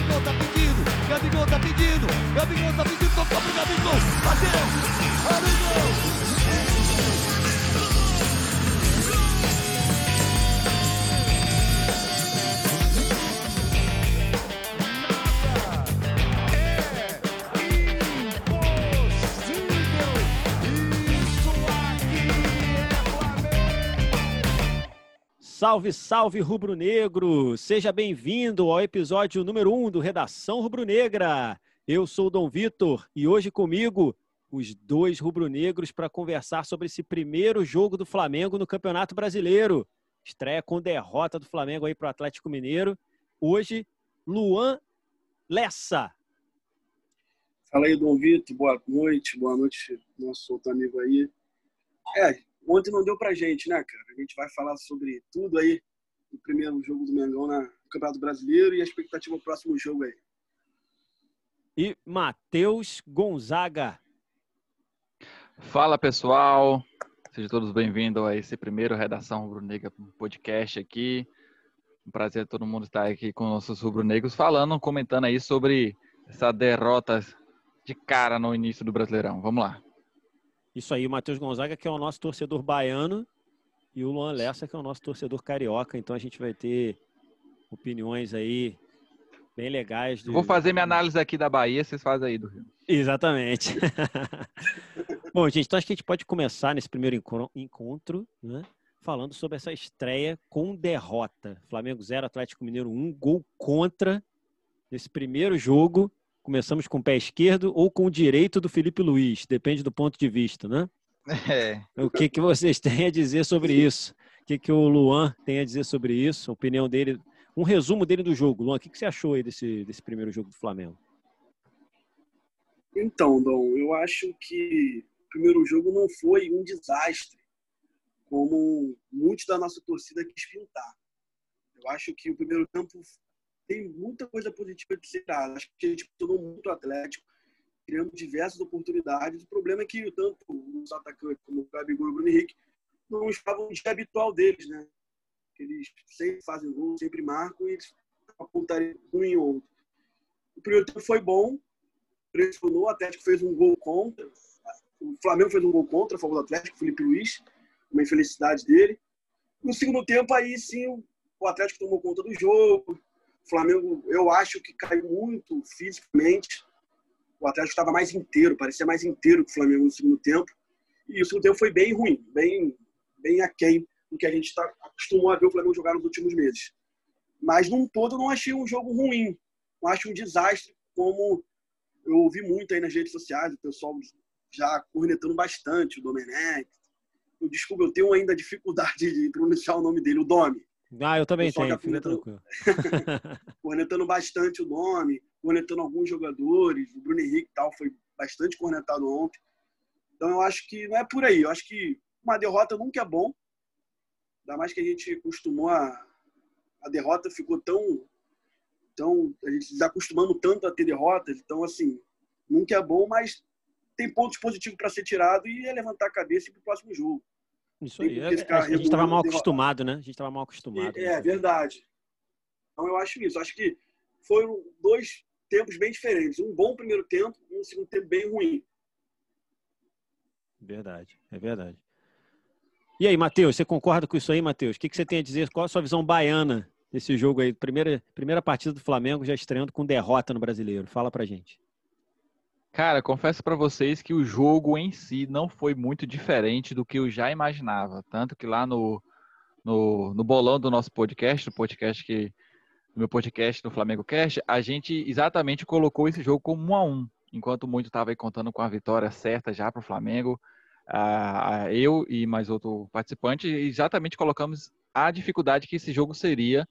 Gabigol tá pedindo, Gabigol tá pedindo, Gabigol tá pedindo, tocou pro Gabigol, bateu, Gabigol! Salve, salve rubro-negro! Seja bem-vindo ao episódio número 1 um do Redação Rubro-Negra. Eu sou o Dom Vitor e hoje comigo os dois rubro-negros para conversar sobre esse primeiro jogo do Flamengo no Campeonato Brasileiro. Estreia com derrota do Flamengo aí para o Atlético Mineiro. Hoje, Luan Lessa. Fala aí, Dom Vitor. Boa noite. Boa noite, nosso outro amigo aí. É, ontem não deu pra gente, né, cara? A gente vai falar sobre tudo aí no primeiro jogo do Mengão na, no Campeonato Brasileiro e a expectativa do próximo jogo aí. E Matheus Gonzaga. Fala, pessoal. Sejam todos bem-vindos a esse primeiro Redação Rubro-Negra podcast aqui. Um prazer todo mundo estar aqui com nossos rubro-negros falando, comentando aí sobre essa derrota de cara no início do Brasileirão. Vamos lá. Isso aí, o Matheus Gonzaga, que é o nosso torcedor baiano, e o Luan Lessa, que é o nosso torcedor carioca. Então a gente vai ter opiniões aí bem legais. Do... Vou fazer minha análise aqui da Bahia, vocês fazem aí do Rio. Exatamente. Bom, gente, então acho que a gente pode começar nesse primeiro encontro, né? Falando sobre essa estreia com derrota. Flamengo 0, Atlético Mineiro 1, gol contra nesse primeiro jogo. Começamos com o pé esquerdo ou com o direito do Felipe Luiz, depende do ponto de vista, né? É. O que, que vocês têm a dizer sobre isso? O que, que o Luan tem a dizer sobre isso? A opinião dele, um resumo dele do jogo. Luan, o que, que você achou aí desse, desse primeiro jogo do Flamengo? Então, Dom, eu acho que o primeiro jogo não foi um desastre, como muitos da nossa torcida quis pintar. Eu acho que o primeiro tempo tem muita coisa positiva de ser dada. Acho que a gente tornou muito atlético, criando diversas oportunidades. O problema é que tanto os atacantes como o Gabigol e o Bruno Henrique não estavam no dia habitual deles, né? Eles sempre fazem gol, sempre marcam e eles apontariam um em outro. O primeiro tempo foi bom, pressionou, o Atlético fez um gol contra. O Flamengo fez um gol contra a favor do Atlético, Felipe Luiz, uma infelicidade dele. No segundo tempo, aí sim, o Atlético tomou conta do jogo. O Flamengo, eu acho que caiu muito fisicamente. O Atlético estava mais inteiro, parecia mais inteiro que o Flamengo no segundo tempo. E o segundo tempo foi bem ruim, bem, bem aquém do que a gente tá, acostumou a ver o Flamengo jogar nos últimos meses. Mas, num todo, não achei um jogo ruim. Não acho um desastre, como eu ouvi muito aí nas redes sociais, o pessoal já cornetando bastante o Domenech. Eu, desculpa, eu tenho ainda dificuldade de pronunciar o nome dele, o Domi. Ah, eu também tenho, tranquilo. cornetando bastante o nome, cornetando alguns jogadores, o Bruno Henrique e tal foi bastante cornetado ontem. Então eu acho que não é por aí. Eu acho que uma derrota nunca é bom. Ainda mais que a gente acostumou a. A derrota ficou tão. tão a gente desacostumando tanto a ter derrotas. Então, assim, nunca é bom, mas tem pontos positivos para ser tirado e é levantar a cabeça para o próximo jogo. Isso aí. É, a gente estava mal acostumado, né? A gente estava mal acostumado. É, é, verdade. Então eu acho isso. Acho que foram dois tempos bem diferentes. Um bom primeiro tempo e um segundo tempo bem ruim. Verdade, é verdade. E aí, Matheus, você concorda com isso aí, Matheus? O que, que você tem a dizer? Qual a sua visão baiana desse jogo aí? Primeira, primeira partida do Flamengo já estreando com derrota no Brasileiro. Fala pra gente. Cara, confesso para vocês que o jogo em si não foi muito diferente do que eu já imaginava. Tanto que lá no, no, no bolão do nosso podcast, no podcast que no meu podcast no Flamengo Cast, a gente exatamente colocou esse jogo como um a um, enquanto muito estava contando com a vitória certa já para o Flamengo. Uh, eu e mais outro participante exatamente colocamos a dificuldade que esse jogo seria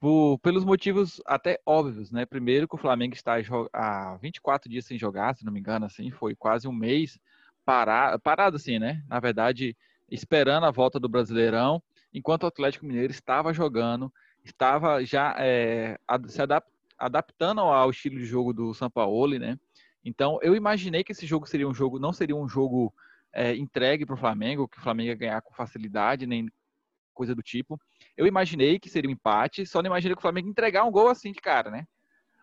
por, pelos motivos até óbvios, né? Primeiro que o Flamengo está há 24 dias sem jogar, se não me engano, assim, foi quase um mês parado, parado assim, né? Na verdade, esperando a volta do Brasileirão, enquanto o Atlético Mineiro estava jogando, estava já é, se adap adaptando ao estilo de jogo do Sampaoli, né? Então, eu imaginei que esse jogo seria um jogo, não seria um jogo é, entregue para o Flamengo, que o Flamengo ia ganhar com facilidade, nem coisa do tipo. Eu imaginei que seria um empate, só não imaginei que o Flamengo entregar um gol assim de cara, né?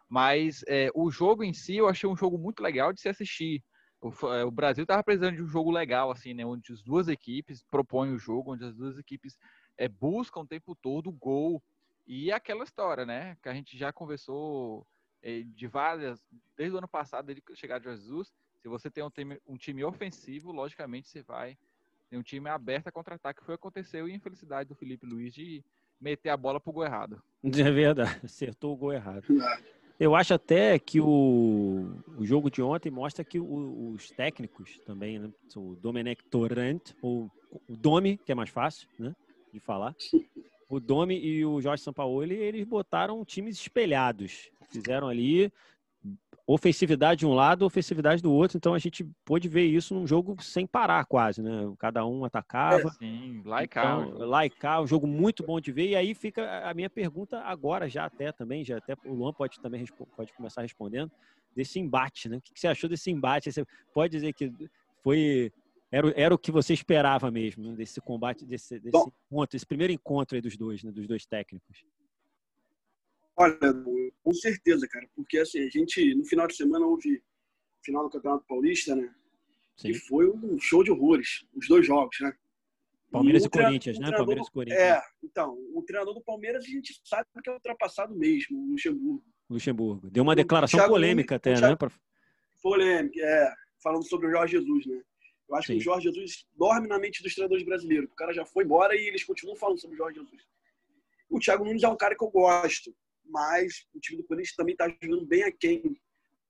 Mas é, o jogo em si eu achei um jogo muito legal de se assistir. O, é, o Brasil estava precisando de um jogo legal, assim, né? Onde as duas equipes propõem o jogo, onde as duas equipes é, buscam o tempo todo o gol. E aquela história, né? Que a gente já conversou é, de várias, desde o ano passado, desde chegar de Jesus, se você tem um time, um time ofensivo, logicamente você vai ter um time aberto a contra-ataque. Foi o que aconteceu e a infelicidade do Felipe Luiz de meter a bola pro gol errado. É verdade, acertou o gol errado. Eu acho até que o, o jogo de ontem mostra que o, os técnicos também, né, o Domenech Torrent, ou o Domi, que é mais fácil né, de falar, o Domi e o Jorge Sampaoli, eles botaram times espelhados. Fizeram ali ofensividade de um lado, ofensividade do outro. Então a gente pôde ver isso num jogo sem parar quase, né? Cada um atacava. É, sim, laicar. Então, laicar, um jogo muito bom de ver. E aí fica a minha pergunta agora já até também, já até o Luan pode também pode começar respondendo desse embate, né? O que você achou desse embate? Você pode dizer que foi era, era o que você esperava mesmo né? desse combate, desse, desse encontro, esse primeiro encontro aí dos dois, né? Dos dois técnicos. Olha, com certeza, cara, porque assim, a gente, no final de semana, houve final do Campeonato Paulista, né? Sim. E foi um show de horrores, os dois jogos, né? Palmeiras e, e Corinthians, né? Palmeiras e Corinthians. É, então, o treinador do Palmeiras a gente sabe que é ultrapassado mesmo, o Luxemburgo. Luxemburgo. Deu uma declaração polêmica até, né? Polêmica, é. Falando sobre o Jorge Jesus, né? Eu acho Sim. que o Jorge Jesus dorme na mente dos treinadores brasileiros. O cara já foi embora e eles continuam falando sobre o Jorge Jesus. O Thiago Nunes é um cara que eu gosto mas o time do Corinthians também está jogando bem aquém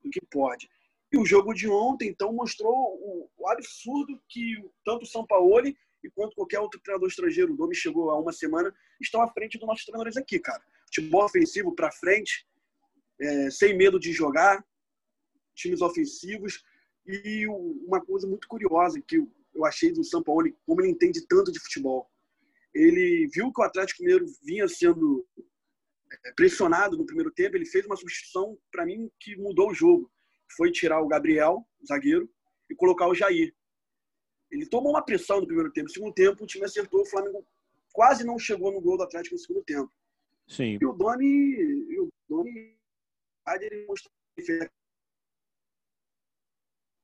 do que pode. E o jogo de ontem, então, mostrou o, o absurdo que tanto o São Paulo e quanto qualquer outro treinador estrangeiro, o Domi chegou há uma semana, estão à frente dos nossos treinadores aqui, cara. Futebol ofensivo para frente, é, sem medo de jogar, times ofensivos. E uma coisa muito curiosa que eu achei do São Paulo, como ele entende tanto de futebol. Ele viu que o Atlético Mineiro vinha sendo pressionado no primeiro tempo, ele fez uma substituição, para mim, que mudou o jogo. Foi tirar o Gabriel, o zagueiro, e colocar o Jair. Ele tomou uma pressão no primeiro tempo. No segundo tempo, o time acertou, o Flamengo quase não chegou no gol do Atlético no segundo tempo. Sim. E o Doni, e o Doni ele mostrou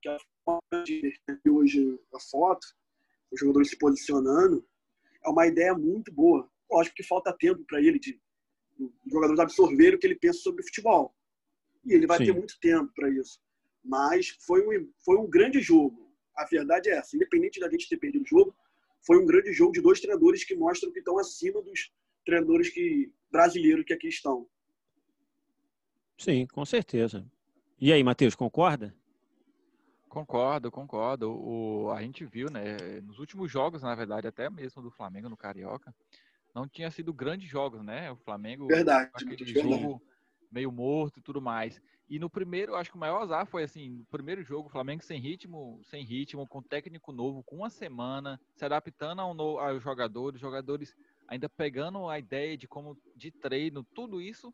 que a forma de hoje a foto, os jogadores se posicionando, é uma ideia muito boa. Lógico que falta tempo para ele de os jogadores absorverem o que ele pensa sobre futebol. E ele vai Sim. ter muito tempo para isso. Mas foi um, foi um grande jogo. A verdade é essa. Independente da gente ter perdido o jogo, foi um grande jogo de dois treinadores que mostram que estão acima dos treinadores que, brasileiros que aqui estão. Sim, com certeza. E aí, Matheus, concorda? Concordo, concordo. O, a gente viu, né, nos últimos jogos, na verdade, até mesmo do Flamengo no Carioca, não tinha sido grandes jogos, né? O Flamengo verdade, aquele jogo meio morto e tudo mais. E no primeiro, acho que o maior azar foi assim, no primeiro jogo, o Flamengo sem ritmo, sem ritmo, com técnico novo, com uma semana, se adaptando ao no, aos jogadores, jogadores ainda pegando a ideia de como de treino, tudo isso.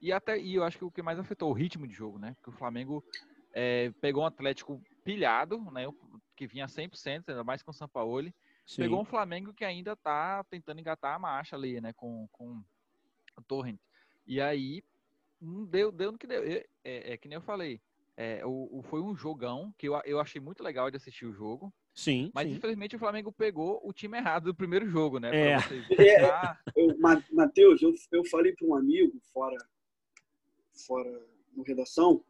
E até e eu acho que o que mais afetou o ritmo de jogo, né? Porque o Flamengo é, pegou um Atlético pilhado, né? Que vinha 100%, ainda mais com o Sampaoli Sim. Pegou um Flamengo que ainda está tentando engatar a marcha ali, né? Com, com o Torrent. E aí, não deu, deu no que deu. É, é, é que nem eu falei. É, o, o, foi um jogão que eu, eu achei muito legal de assistir o jogo. Sim. Mas sim. infelizmente o Flamengo pegou o time errado do primeiro jogo, né? É. é eu, Matheus, eu, eu falei para um amigo fora, fora no redação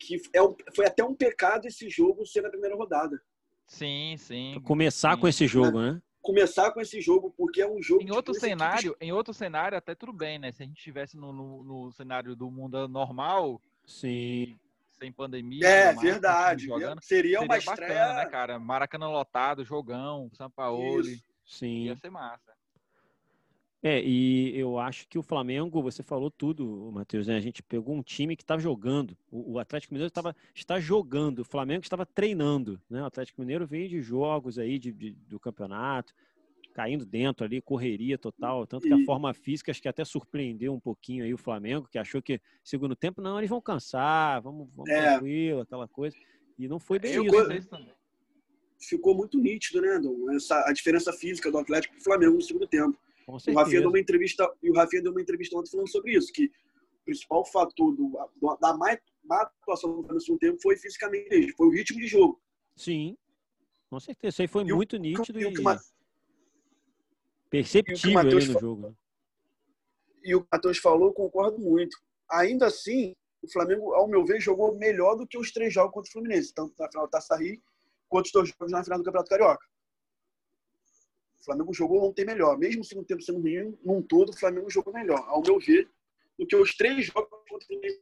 que é um, foi até um pecado esse jogo ser na primeira rodada. Sim, sim. começar sim. com esse jogo, né? Começar com esse jogo, porque é um jogo. Em outro cenário, em outro cenário, até tudo bem, né? Se a gente estivesse no, no, no, cenário do mundo normal, sim. sem pandemia. É, mais, verdade. Jogando, seria, seria uma bacana, estreia... né, cara? Maracanã lotado, jogão, São Paulo. Sim. Ia ser massa. É, e eu acho que o Flamengo, você falou tudo, Matheus, né? A gente pegou um time que está jogando. O, o, Atlético Mineiro estava, está jogando, o Flamengo estava treinando, né? O Atlético Mineiro veio de jogos aí de, de do campeonato, caindo dentro ali, correria total. Tanto que a forma física acho que até surpreendeu um pouquinho aí o Flamengo, que achou que segundo tempo, não, eles vão cansar, vamos, vamos é. tranquilo, aquela coisa. E não foi bem ficou, isso. Né? Ficou muito nítido, né, Dom? Essa, a diferença física do Atlético e do Flamengo no segundo tempo. O Rafinha deu uma entrevista e o Rafinha deu uma entrevista ontem falando sobre isso, que principal fator do, da má, má atuação do Flamengo no segundo tempo foi fisicamente, foi o ritmo de jogo. Sim, com certeza. Isso aí foi E o- muito nítido e e, o o perceptível ali no jogo. né? E o Matheus falou, concordo muito. Ainda assim, o Flamengo, ao meu ver, jogou melhor do que os três jogos contra o Fluminense, tanto na final da Taça Rio, quanto os dois jogos na final do Campeonato Carioca. O Flamengo jogou ontem melhor. Mesmo o segundo tempo sendo ruim, num todo, o Flamengo jogou melhor, ao meu ver, do que os três jogos contra o Fluminense.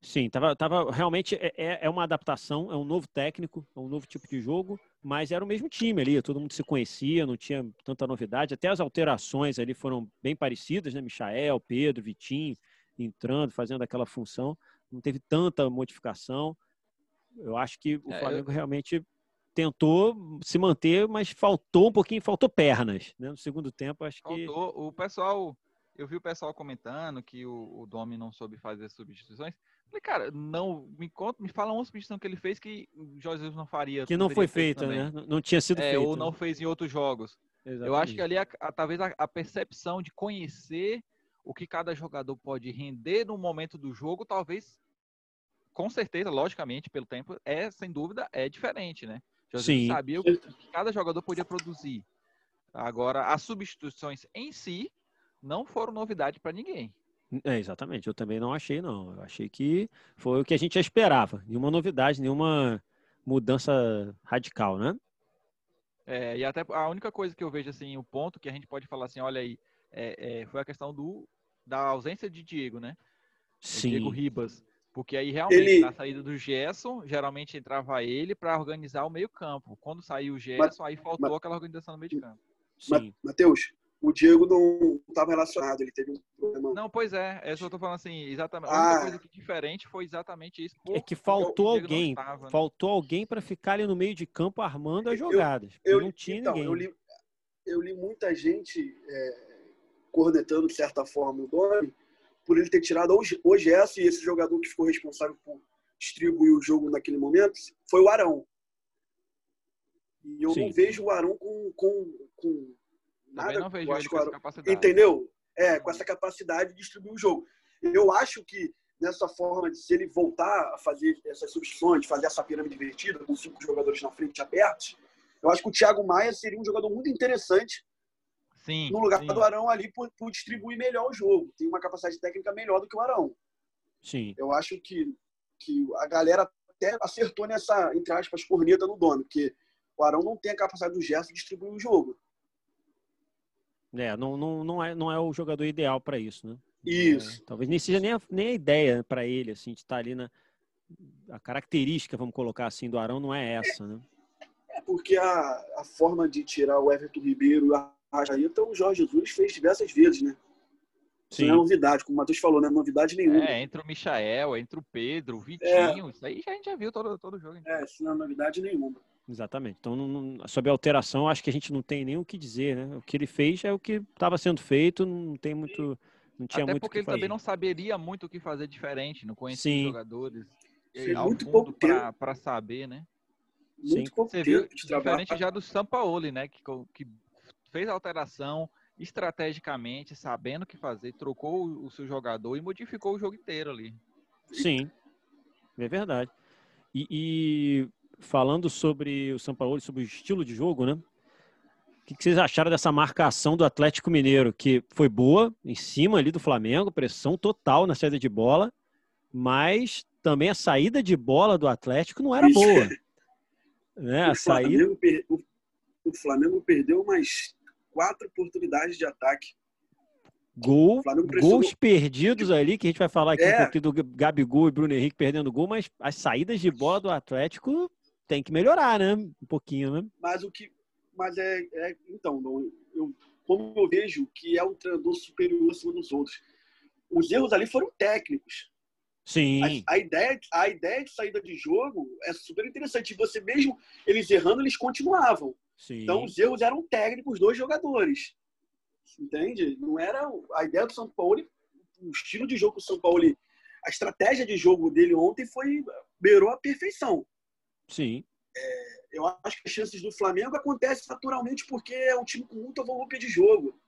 Sim, tava, tava realmente é, é- é uma adaptação, é um novo técnico, é um novo tipo de jogo, mas era o mesmo time ali, todo mundo se conhecia, não tinha tanta novidade, até as alterações ali foram bem parecidas, né? Michael, Pedro, Vitinho entrando, fazendo aquela função, não teve tanta modificação. Eu acho que o É, eu- Flamengo realmente tentou se manter, mas faltou um pouquinho, faltou pernas, né? No segundo tempo, acho que Faltou. O pessoal, eu vi o pessoal comentando que o, o Domi não soube fazer substituições. Falei, cara, não, me conta, me fala uma substituição que ele fez que o Jorge Jesus não faria. que não foi feita, né? Não- tinha sido É, feita. ou não fez em outros jogos. Eu acho que Exatamente. ali, a, a- talvez a, a percepção de conhecer o que cada jogador pode render no momento do jogo, talvez, com certeza, logicamente, pelo tempo, é, sem dúvida, é diferente, né? Jesus Sim. sabia o que cada jogador podia produzir. Agora, as substituições em si não foram novidade para ninguém. É, exatamente. Eu também não achei, não. Eu achei que foi o que a gente esperava. Nenhuma novidade, nenhuma mudança radical, né? É, e até a única coisa que eu vejo, assim, o ponto que a gente pode falar assim, olha aí, é, é, foi a questão do, da ausência de Diego, né? o Diego Sim. Ribas. Porque aí realmente Ele- na saída do Gerson, geralmente entrava ele para organizar o meio-campo. Quando saiu o Gerson, aí faltou aquela organização no meio de campo. Sim. Matheus, o Diego não estava relacionado, ele teve um problema. Não, pois é, é isso que eu tô falando assim, exatamente. A Ah. única coisa que diferente foi exatamente isso. É que porque faltou alguém. estava, né? Faltou alguém para ficar ali no meio de campo armando as Eu- jogadas. porque Eu, não tinha então, ninguém. eu li, eu li muita gente é, cornetando, de certa forma, o Domi por ele ter tirado o o Gerson e esse jogador que ficou responsável por distribuir o jogo naquele momento foi o Arão. E eu Sim. não vejo o Arão com, com, com nada. Também não vejo acho ele com essa Arão- capacidade. Entendeu? É, com essa capacidade de distribuir o jogo. Eu acho que nessa forma de se ele voltar a fazer essas substituições, fazer essa pirâmide invertida com cinco jogadores na frente abertos, eu acho que o Thiago Maia seria um jogador muito interessante Sim, no lugar sim. do Arão ali por, por distribuir melhor o jogo. Tem uma capacidade técnica melhor do que o Arão. Sim. Eu acho que, que a galera até acertou nessa, entre aspas, corneta no dono, porque o Arão não tem a capacidade do Gerson de distribuir o jogo. É, não, não, não, é, não é o jogador ideal para isso, né? Isso. É, talvez nem seja nem a, nem a ideia para ele, assim, de estar ali na. A característica, vamos colocar assim, do Arão não é essa, né? É porque a, a forma de tirar o Everton Ribeiro a Arrascaeta, o Jorge Jesus fez diversas vezes, né? Isso não é novidade, como o Matheus falou, não é novidade nenhuma. É, entre o Michael, entre o Pedro, o Vitinho, isso aí a gente já viu todo, todo jogo. É, isso não é novidade nenhuma. Exatamente. Então, não- não- sobre a alteração, acho que a gente não tem nem o que dizer, né? O que ele fez é o que estava sendo feito, não tem muito. Não tinha Até muito porque que ele fazer. também não saberia muito o que fazer diferente, não conhecia Sim. os jogadores. Fez ao muito pouco pra- pra saber, né? Muito Sim. pouco Você viu, tempo de trabalho. diferente já do Sampaoli, né? Que, que fez a alteração estrategicamente, sabendo o que fazer, trocou o, seu jogador e modificou o jogo inteiro ali. Sim, é verdade. E, e falando sobre o São Paulo, sobre o estilo de jogo, né? O que, vocês acharam dessa marcação do Atlético Mineiro, que foi boa, em cima ali do Flamengo, pressão total na saída de bola, mas também a saída de bola do Atlético não era Isso. boa. Né? A o, saída, per- o- Flamengo perdeu umas quatro oportunidades de ataque. gol, gols perdidos ali, que a gente vai falar aqui É. um pouquinho do Gabigol e Bruno Henrique perdendo gol, mas as saídas de bola do Atlético tem que melhorar, né? Um pouquinho, né? Mas o que. Mas é. é- então, eu, como eu vejo que é um treinador superior acima dos outros. Os erros ali foram técnicos. Sim. A, a ideia, a ideia de saída de jogo é super interessante. E você mesmo, eles errando, eles continuavam. Sim. Então, os erros eram técnicos dos jogadores. Entende? Não era a ideia do São Paulo, o estilo de jogo do São Paulo, a estratégia de jogo dele ontem foi beirou a perfeição. Sim. Eu acho que as chances do Flamengo acontecem naturalmente porque é um time com muita volúpia de jogo.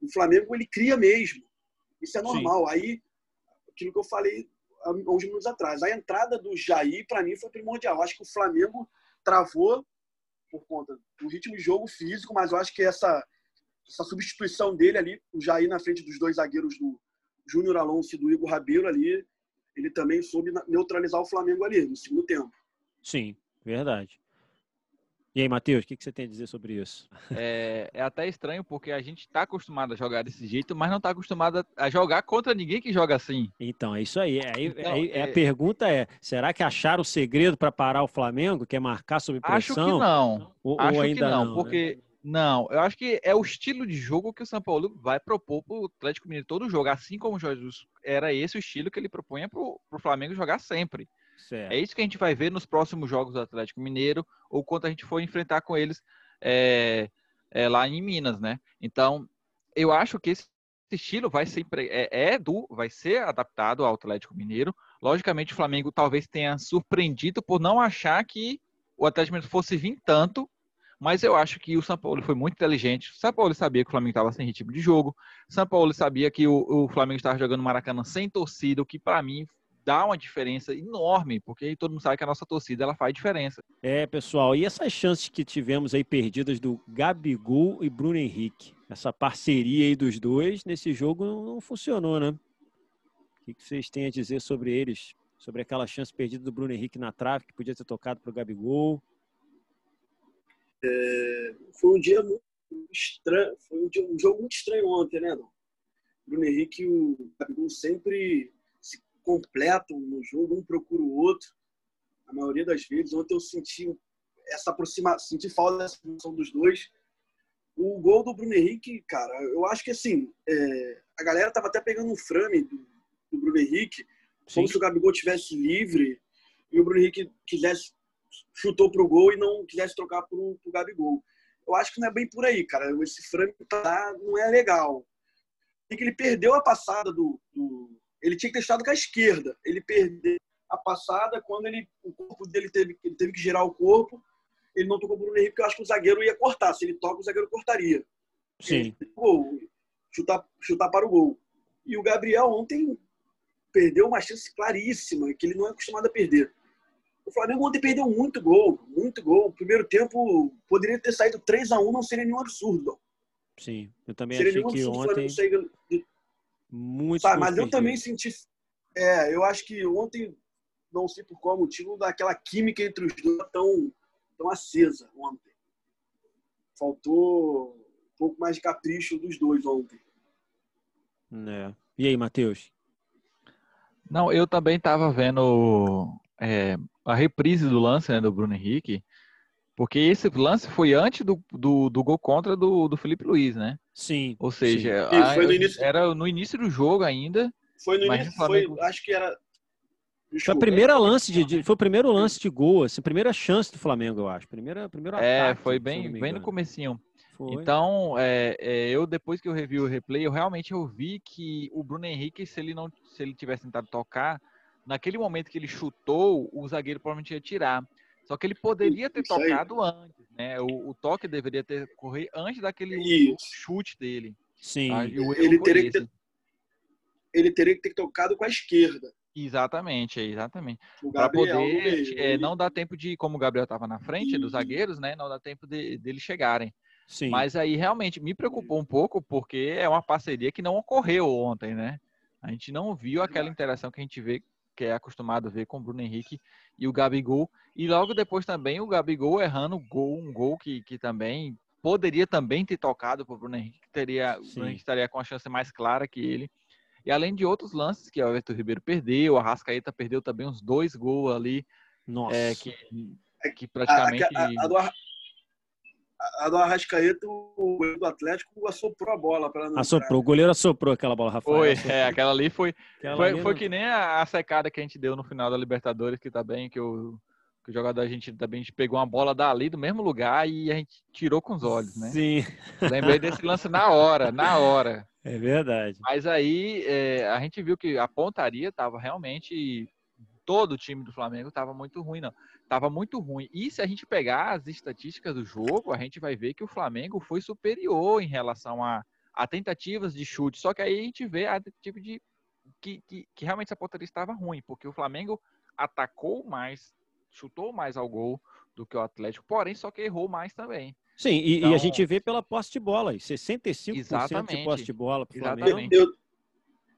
O Flamengo ele cria mesmo. Isso é normal. Sim. Aí, aquilo que eu falei há uns minutos atrás, a entrada do Jair, para mim, foi primordial. Eu acho que o Flamengo travou por conta do ritmo de jogo físico, mas eu acho que essa, essa substituição dele ali, o Jair na frente dos dois zagueiros do Júnior Alonso e do Igor Rabelo ali, ele também soube neutralizar o Flamengo ali no segundo tempo. Sim, verdade. E aí, Matheus, o que, você tem a dizer sobre isso? É, é até estranho porque a gente está acostumado a jogar desse jeito, mas não está acostumado a jogar contra ninguém que joga assim. Então, é isso aí. aí, então, é... A pergunta é: será que acharam o segredo para parar o Flamengo, que é marcar sob pressão? Acho que não. Ou, acho ou ainda que não, não porque. Né? Não, eu acho que é o estilo de jogo que o São Paulo vai propor para o Atlético Mineiro todo jogo, assim como o Jesus era esse o estilo que ele propunha para o Flamengo jogar sempre. Certo. É isso que a gente vai ver nos próximos jogos do Atlético Mineiro ou quando a gente for enfrentar com eles é, é, lá em Minas, né? Então, eu acho que esse estilo vai ser é, é, do vai ser adaptado ao Atlético Mineiro. Logicamente, o Flamengo talvez tenha surpreendido por não achar que o Atlético Mineiro fosse vir tanto, mas eu acho que o São Paulo foi muito inteligente. O São Paulo sabia que o Flamengo estava sem ritmo de jogo. O São Paulo sabia que o, o Flamengo estava jogando Maracanã sem torcida, o que para mim dá uma diferença enorme, porque todo mundo sabe que a nossa torcida ela faz diferença. É, pessoal, e essas chances que tivemos aí perdidas do Gabigol e Bruno Henrique? Essa parceria aí dos dois nesse jogo não funcionou, né? O que vocês têm a dizer sobre eles? Sobre aquela chance perdida do Bruno Henrique na trave, que podia ter tocado para o Gabigol? É, foi um dia muito estranho, foi um, dia, um jogo muito estranho ontem, né, não? Bruno Henrique e o Gabigol sempre completam no jogo, um procura o outro. A maioria das vezes. Ontem eu senti essa aproximação, senti falta dessa aproximação dos dois. O gol do Bruno Henrique, cara, eu acho que assim, é, a galera tava até pegando um frame do, do Bruno Henrique, Sim. como se o Gabigol tivesse livre e o Bruno Henrique quisesse chutou pro gol e não quisesse trocar pro, pro Gabigol. Eu acho que não é bem por aí, cara. Esse frame tá, não é legal. E que ele perdeu a passada do, do, ele tinha que ter estado com a esquerda. Ele perdeu a passada quando ele, o corpo dele teve, ele teve que girar o corpo. Ele não tocou o Bruno Henrique, porque eu acho que o zagueiro ia cortar. Se ele toca, o zagueiro cortaria. Sim. Gol, chutar, chutar para o gol. E o Gabriel ontem perdeu uma chance claríssima, que ele não é acostumado a perder. O Flamengo ontem perdeu muito gol, muito gol. O primeiro tempo poderia ter saído 3 a 1 não seria nenhum absurdo. Sim, eu também seria achei que ontem... Muito Sabe, mas eu também senti. É, eu acho que ontem, não sei por qual motivo, daquela química entre os dois tão, tão acesa ontem. Faltou um pouco mais de capricho dos dois ontem. É. E aí, Matheus? Não, eu também estava vendo é, a reprise do lance né, do Bruno Henrique, porque esse lance foi antes do, do, do gol contra do, do Felipe Luiz, né? Sim. Ou seja, sim. A, no início... era no início do jogo ainda. Foi no início, Flamengo... foi, acho que era. Foi a primeira lance de, de, foi o primeiro lance de gol, assim, primeira chance do Flamengo, eu acho. Primeira, primeiro é, ataque. É, foi bem, bem no comecinho. Foi. Então, é, é, eu depois que eu revi o replay, eu realmente eu vi que o Bruno Henrique, se ele não, se ele tivesse tentado tocar, naquele momento que ele chutou, o zagueiro provavelmente ia tirar. Só que ele poderia ter Isso tocado aí. antes, né? O, o, toque deveria ter corrido antes daquele chute dele. Sim. Tá? ele teria, que ter, ele teria que ter tocado com a esquerda. Exatamente, exatamente. Para poder é, não dar tempo de, como o Gabriel estava na frente dos zagueiros, né? Não dá tempo de, deles chegarem. Sim. Mas aí realmente me preocupou um pouco porque é uma parceria que não ocorreu ontem, né? A gente não viu aquela interação que a gente vê que é acostumado a ver com o Bruno Henrique e o Gabigol. E logo depois também o Gabigol errando gol, um gol que, que também poderia também ter tocado para o Bruno Henrique, que teria, o Bruno Henrique estaria com a chance mais clara que ele. E além de outros lances que o Everton Ribeiro perdeu, a Rascaeta perdeu também uns dois gols ali. Nossa. É, que, que praticamente. A, a, a, do, a do Arrascaeta, o do Atlético assoprou a bola para não Assoprou, o goleiro assoprou aquela bola, Rafael. Foi, é, aquela ali foi. Aquela foi, ali foi que nem a, a, secada que a gente deu no final da Libertadores, que tá bem, que o, que o jogador a gente também a gente pegou uma bola dali do mesmo lugar e a gente tirou com os olhos, né? Sim. Lembrei desse lance na hora, na hora. É verdade. Mas aí é, a gente viu que a pontaria estava realmente todo o time do Flamengo estava muito ruim, não estava muito ruim. E se a gente pegar as estatísticas do jogo, a gente vai ver que o Flamengo foi superior em relação a, a tentativas de chute. Só que aí a gente vê a tipo de que, que, que realmente essa pontaria estava ruim, porque o Flamengo atacou mais, chutou mais ao gol do que o Atlético, porém só que errou mais também. Sim, e, Então- e a gente vê pela posse de bola, aí, 65% de Exatamente. posse de bola pro Flamengo. Exatamente. Eu,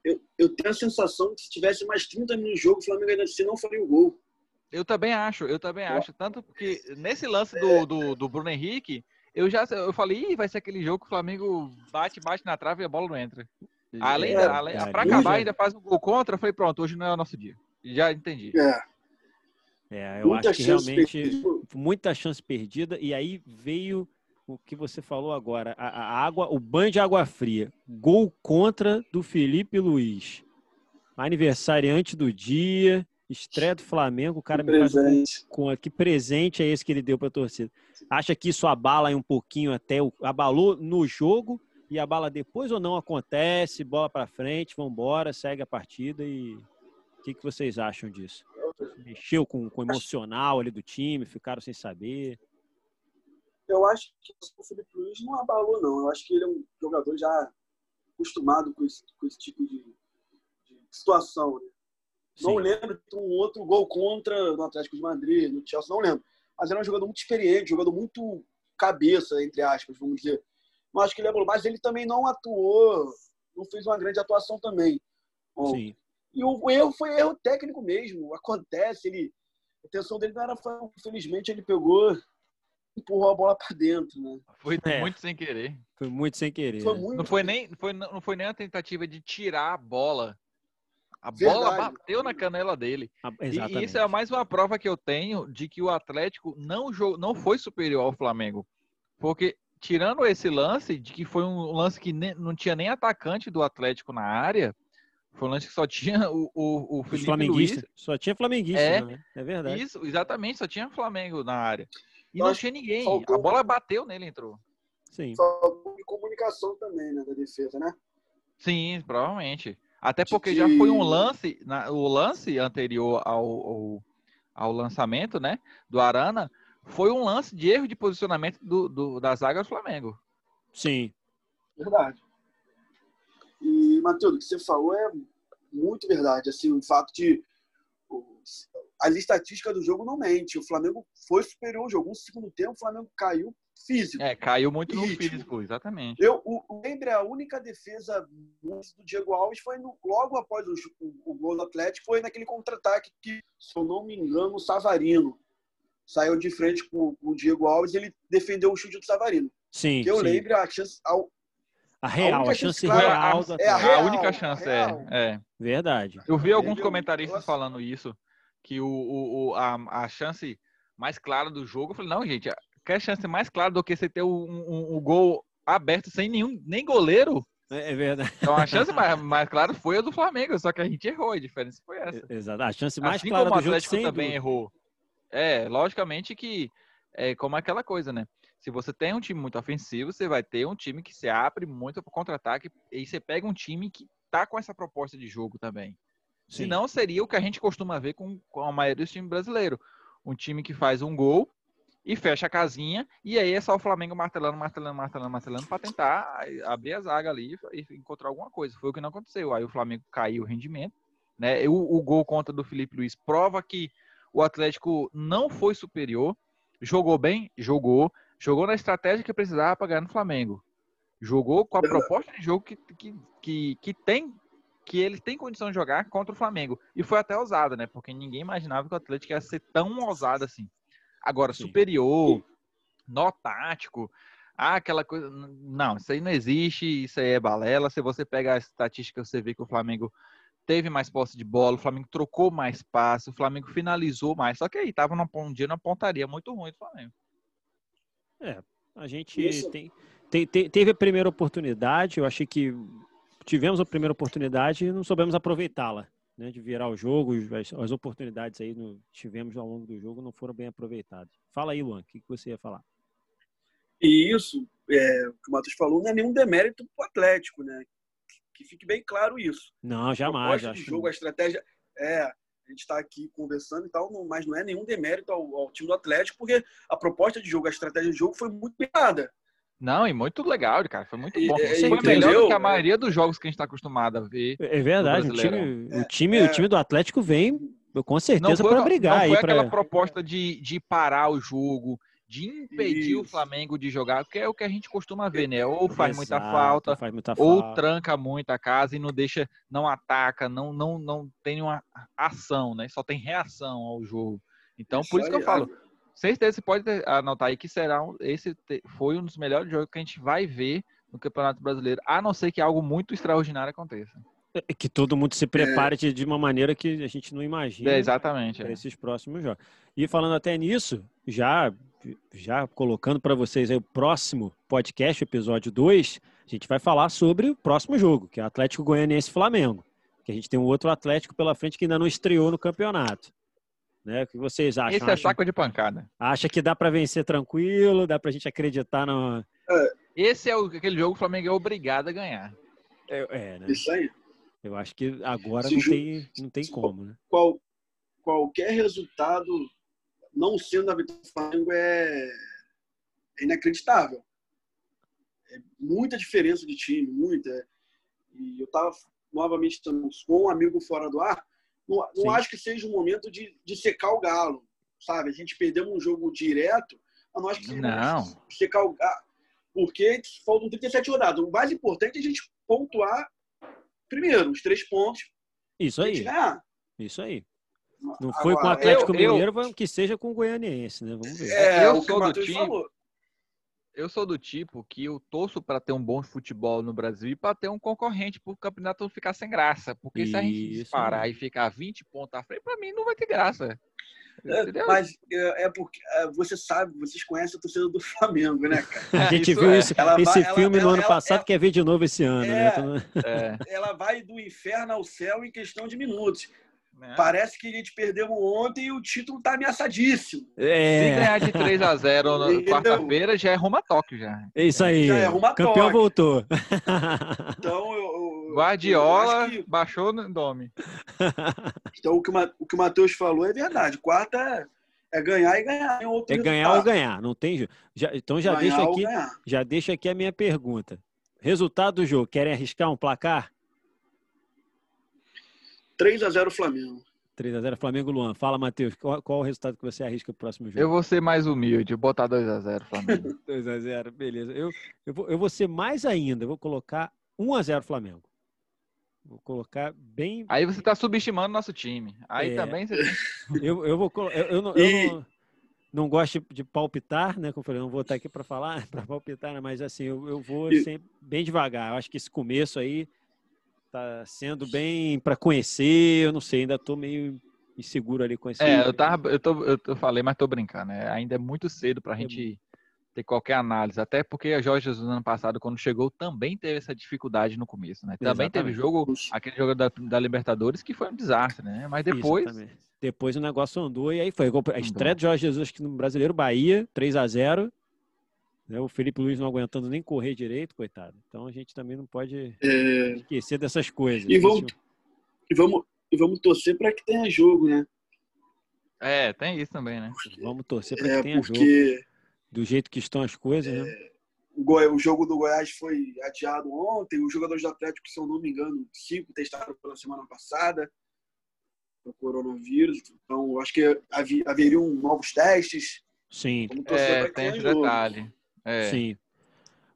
eu, eu tenho a sensação que se tivesse mais 30 minutos de jogo, o Flamengo ainda assim não faria o gol. Eu também acho, eu também acho. Tanto porque nesse lance do, do, do Bruno Henrique, eu já eu falei, Ih, vai ser aquele jogo que o Flamengo bate, bate na trave e a bola não entra. Além, É, além, cara, pra acabar, é- ainda faz um gol contra, eu falei, pronto, hoje não é o nosso dia. Já entendi. É, É, eu muita acho que chance realmente perdida. muita chance perdida. E aí veio o que você falou agora: a, a água, o banho de água fria. Gol contra do Felipe Luiz. Aniversariante do dia, estreia do Flamengo. O cara me faz um presente. com que presente é esse que ele deu para a torcida? Acha que isso abala um pouquinho até o abalou no jogo e abala depois ou não acontece? Bola para frente, vamos embora, segue a partida e o que, que vocês acham disso? Mexeu com, com o emocional ali do time, ficaram sem saber. Eu acho que o Felipe Luiz não abalou, não. Eu acho que ele é um jogador já acostumado com esse, com esse tipo de, de situação. Né? Não lembro de um outro gol contra no Atlético de Madrid, no Chelsea, não lembro. Mas era um jogador muito experiente, jogador muito cabeça, entre aspas, vamos dizer. Não acho que ele abalou, mas ele também não atuou, não fez uma grande atuação também. Bom, Sim. E o, o erro foi erro técnico mesmo. Acontece, ele. A intenção dele não era. Infelizmente, ele pegou empurrou a bola para dentro, né? Foi É. muito sem querer. Foi muito sem querer. Foi né? muito. Não foi nem, foi, não foi nem a tentativa de tirar a bola. A bola Verdade. bateu na canela dele. Ah, E isso é mais uma prova que eu tenho de que o Atlético não, jo- não foi superior ao Flamengo. Porque, tirando esse lance, de que foi um lance que nem- não tinha nem atacante do Atlético na área, foi um lance que só tinha o, o, o Felipe flamenguistas. Luiz. Só tinha flamenguista, É. né? É verdade. Isso, exatamente, só tinha Flamengo na área. E não tinha ninguém. faltou- A bola bateu nele, entrou. Sim. Faltou de comunicação também, né, da defesa, né? Sim, provavelmente. Até porque que- já foi um lance, na- o lance anterior ao, ao, ao lançamento, né, do Arana, foi um lance de erro de posicionamento do, do- da zaga do Flamengo. Sim. Verdade. E, Matheus, o que você falou é muito verdade. Assim, o fato de. As estatísticas do jogo não mente. O Flamengo foi superior ao jogo. Um segundo tempo, o Flamengo caiu físico. É, caiu muito no físico, exatamente. Eu, o, Lembre, a única defesa do Diego Alves foi no- logo após o, o, o gol do Atlético, foi naquele contra-ataque que, se eu não me engano, o Savarino saiu de frente com, com o Diego Alves e ele defendeu o chute do Savarino. Sim. Que eu sim. lembre, a chance. A, A real, a, única chance chance real é a A real, única a chance real. é, é. Verdade. Eu vi alguns comentaristas falando isso, que o, o, o- a, a chance mais clara do jogo, eu falei, não, gente, quer chance mais clara do que você ter um, um- um gol aberto sem nenhum, nem goleiro? É, é verdade. Então a chance mais, mais clara foi a do Flamengo, só que a gente errou, a diferença foi essa. Exato. A chance mais assim clara como o do jogo Atlético também dúvida. errou. É, logicamente que é como aquela coisa, né? Se você tem um time muito ofensivo, você vai ter um time que se abre muito para contra-ataque e você pega um time que tá com essa proposta de jogo também. Sim. Senão seria o que a gente costuma ver com, com a maioria dos times brasileiros. Um time que faz um gol e fecha a casinha, e aí é só o Flamengo martelando, martelando, martelando, martelando para tentar abrir a zaga ali e encontrar alguma coisa. Foi o que não aconteceu. Aí o Flamengo caiu o rendimento. Né? O, o gol contra do Felipe Luiz prova que o Atlético não foi superior. Jogou bem? Jogou. Jogou na estratégia que precisava para ganhar no Flamengo. Jogou com a proposta de jogo que, que, que, que tem que ele tem condição de jogar contra o Flamengo. E foi até ousado, né? Porque ninguém imaginava que o Atlético ia ser tão ousado assim. Agora, Sim. superior, nó tático, ah, aquela coisa. Não, isso aí não existe, isso aí é balela. Se você pega a estatística, você vê que o Flamengo teve mais posse de bola, o Flamengo trocou mais passe, o Flamengo finalizou mais. Só que aí tava num, um dia na pontaria muito ruim do Flamengo. A gente tem- tem- teve a primeira oportunidade, eu achei que tivemos a primeira oportunidade e não soubemos aproveitá-la, né? De virar o jogo, as, as oportunidades aí no, tivemos ao longo do jogo não foram bem aproveitadas. Fala aí, Luan, o que, que você ia falar? E isso, é, o que o Matheus falou, não é nenhum demérito para o Atlético, né? Que, que fique bem claro isso. Não, A jamais. proposta Acho de que jogo, a estratégia. É, a gente está aqui conversando e tal, mas não é nenhum demérito ao, ao time do Atlético, porque a proposta de jogo, a estratégia de jogo foi muito bem dada. Não, e muito legal, cara. Foi muito E- bom. é, Foi entendeu? melhor do que a maioria dos jogos que a gente está acostumado a ver. É verdade, o time, o time, É. o time do Atlético vem com Não certeza para não brigar foi aí aquela para proposta de, de parar o jogo, de impedir o Isso. Flamengo de jogar, que é o que a gente costuma ver, né? Ou faz muita falta, faz muita ou falta. tranca muito a casa e não deixa, não ataca, não, não, não tem uma ação, né? Só tem reação ao jogo. Então, por isso que eu falo, certeza você pode anotar aí que será um- esse foi um dos melhores jogos que a gente vai ver no Campeonato Brasileiro, a não ser que algo muito extraordinário aconteça. É que todo mundo se prepare de, de uma maneira que a gente não imagina É, exatamente. para é. esses próximos jogos. E falando até nisso, já já colocando para vocês aí o próximo podcast, episódio 2, a gente vai falar sobre o próximo jogo, que é Atlético Goianiense Flamengo. Que a gente tem um outro Atlético pela frente que ainda não estreou no campeonato. Né? O que vocês acham? Esse é Acham- saco de pancada. Acha que dá para vencer tranquilo? Dá para a gente acreditar no. Esse é o- aquele jogo que o Flamengo é obrigado a ganhar. É, é, né? Isso aí. Eu acho que agora Se não ju- tem, não tem se- como, né? Qual, qualquer resultado, não sendo a vitória do Flamengo, é, é inacreditável. É muita diferença de time, muita. E eu estava novamente com um amigo fora do ar. Não, não acho que seja o momento de, de secar o galo, sabe? A gente perdemos um jogo direto, mas não acho que Não. de secar o galo, porque faltam 37 rodadas. O mais importante é a gente pontuar primeiro os três pontos Isso aí, ganhar. isso aí. Não foi com o Agora, Atlético eu- eu- Mineiro, vai- que seja com o Goianiense, né? Vamos ver. É, Eu o que sou o do Matheus time- falou. Eu sou do tipo que eu torço para ter um bom futebol no Brasil e para ter um concorrente para o campeonato não ficar sem graça. Porque se a gente Isso disparar mesmo. e ficar 20 pontos à frente, para mim não vai ter graça. É? Mas é, é porque é, você sabe, vocês conhecem a torcida do Flamengo, né, cara? A gente Isso viu é. isso, Ela esse vai- ela- filme no ela- ano ela- passado, ela- quer ver de novo esse ano, né? É. Então, É, Ela vai do inferno ao céu em questão de minutos. Né? Parece que a gente perdeu ontem e o título tá ameaçadíssimo. Se É, ganhar de 3 a 0 na quarta-feira, já é rumo a Tóquio já. é isso aí. Já é rumo a Campeão Tóquio. voltou. Então, eu, eu- eu Guardiola acho que- baixou no nome. então, o que o, que Matheus falou é verdade. Quarta é, é ganhar e ganhar. em outro É ganhar ou ganhar, não tem jeito. Já, então já Ganhar deixa aqui, ganhar. já deixa aqui a minha pergunta. Resultado do jogo, querem arriscar um placar? 3 a 0 Flamengo. 3x0 Flamengo Luan. Fala, Matheus, qual, qual o resultado que você arrisca pro próximo jogo? Eu vou ser mais humilde, vou botar 2 a 0 Flamengo. 2x0, beleza. Eu, eu, vou, eu vou ser mais ainda, eu vou colocar 1x0 Flamengo. Vou colocar bem. Aí você tá subestimando nosso time. Aí É. também você Eu, eu vou eu, eu, não, eu não, não gosto de, de palpitar, né? Como eu falei, não vou estar aqui para falar, para palpitar, né, mas assim, eu, eu vou E- sempre bem devagar. Eu acho que esse começo aí tá sendo bem para conhecer, eu não sei, ainda tô meio inseguro ali com esse. É, eu, tava, eu, tô, eu, tô- falei, mas tô brincando. né? Ainda é muito cedo pra É gente ter qualquer análise. Até porque a Jorge Jesus, no ano passado, quando chegou, também teve essa dificuldade no começo, né? Também teve Exatamente. jogo, aquele jogo da, da Libertadores, que foi um desastre, né? Mas depois, Exatamente. Depois o negócio andou e aí foi. A estreia do Jorge Jesus aqui no Brasileiro, Bahia, 3 a 0 né, O Felipe Luiz não aguentando nem correr direito, coitado. Então a gente também não pode É, esquecer dessas coisas. E vamos- Deixa e, vamos, e vamos torcer para que tenha jogo, né? é, tem isso também, né? eu- Vamos torcer para que É, tenha jogo. porque Do jeito que estão as coisas, né? o, jogo do Goiás foi adiado ontem. Os jogadores do Atlético, se eu não me engano, cinco testaram pela semana passada o coronavírus. Então, acho que haveriam novos testes. Sim, Vamos É, tem esse jogo. detalhe. É. sim.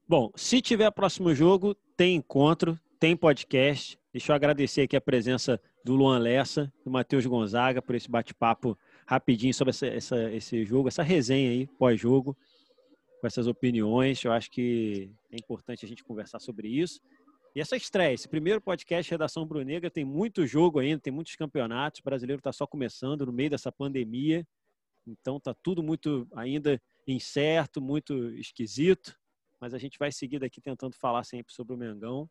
Bom, se tiver próximo jogo, tem encontro, tem podcast. Deixa eu agradecer aqui a presença do Luan Lessa, do Matheus Gonzaga, por esse bate-papo rapidinho sobre essa, essa- esse jogo, essa resenha aí, pós-jogo, com essas opiniões. Eu acho que é importante a gente conversar sobre isso. E essa estreia, esse primeiro podcast Redação Brunegra, tem muito jogo ainda, tem muitos campeonatos. O brasileiro está só começando no meio dessa pandemia. Então tá tudo muito ainda incerto, muito esquisito. Mas a gente vai seguir daqui tentando falar sempre sobre o Mengão.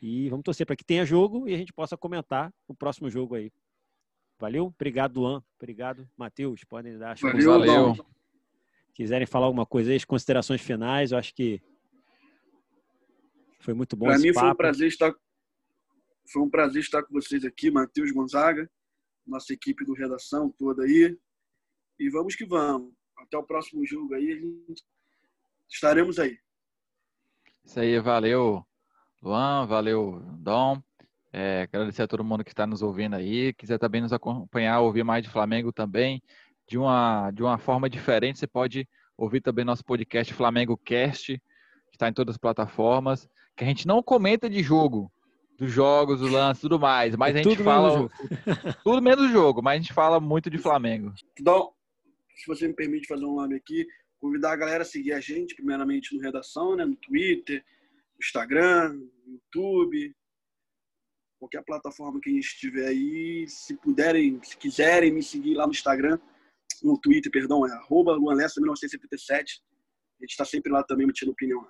E vamos torcer para que tenha jogo e a gente possa comentar o próximo jogo aí. Valeu? Obrigado, Luan. Obrigado, Matheus. Podem dar as Valeu, Valeu. Quiserem falar alguma coisa aí, as considerações finais, eu acho que foi muito bom Para mim foi um papo. prazer estar foi um prazer estar com vocês aqui, Matheus Gonzaga, nossa equipe do redação toda aí. E vamos que vamos. Até o próximo jogo aí, a gente- estaremos aí. Isso aí, valeu, Luan, valeu, Dom. É, agradecer a todo mundo que está nos ouvindo aí. Quiser também nos acompanhar, ouvir mais de Flamengo também, de uma, de uma forma diferente, você pode ouvir também nosso podcast Flamengo Cast, que está em todas as plataformas, que a gente não comenta de jogo, dos jogos, do lance, tudo mais, mas É a gente tudo fala menos tudo menos o jogo, mas a gente fala muito de Flamengo. Então, se você me permite fazer um nome aqui, convidar a galera a seguir a gente, primeiramente no Redação, né, no Twitter, no Instagram, no YouTube, qualquer plataforma que a gente estiver aí. Se puderem, se quiserem me seguir lá no Instagram, no Twitter, perdão, é arroba luanlessa1977. A gente está sempre lá também emitindo opinião.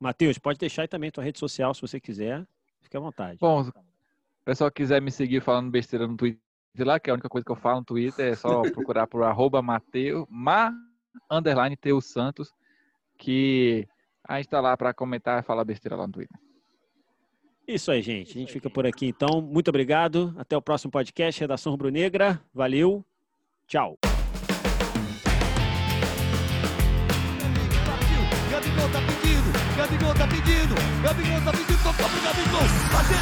Matheus, pode deixar aí também tua rede social se você quiser. Fique à vontade. Bom, se o pessoal quiser me seguir falando besteira no Twitter lá, que é a única coisa que eu falo no Twitter, é só procurar por arroba Mateu, ma, underline Teu Santos, que a gente tá lá para comentar e falar besteira lá no Twitter. Isso aí, gente. A gente fica por aqui então. Muito obrigado. Até o próximo podcast, Redação Rubro Negra. Valeu. Tchau. Gabigol tá pedindo, Gabigol tá pedindo, Gabigol tá pedindo, tocou pro Gabigol, bateu,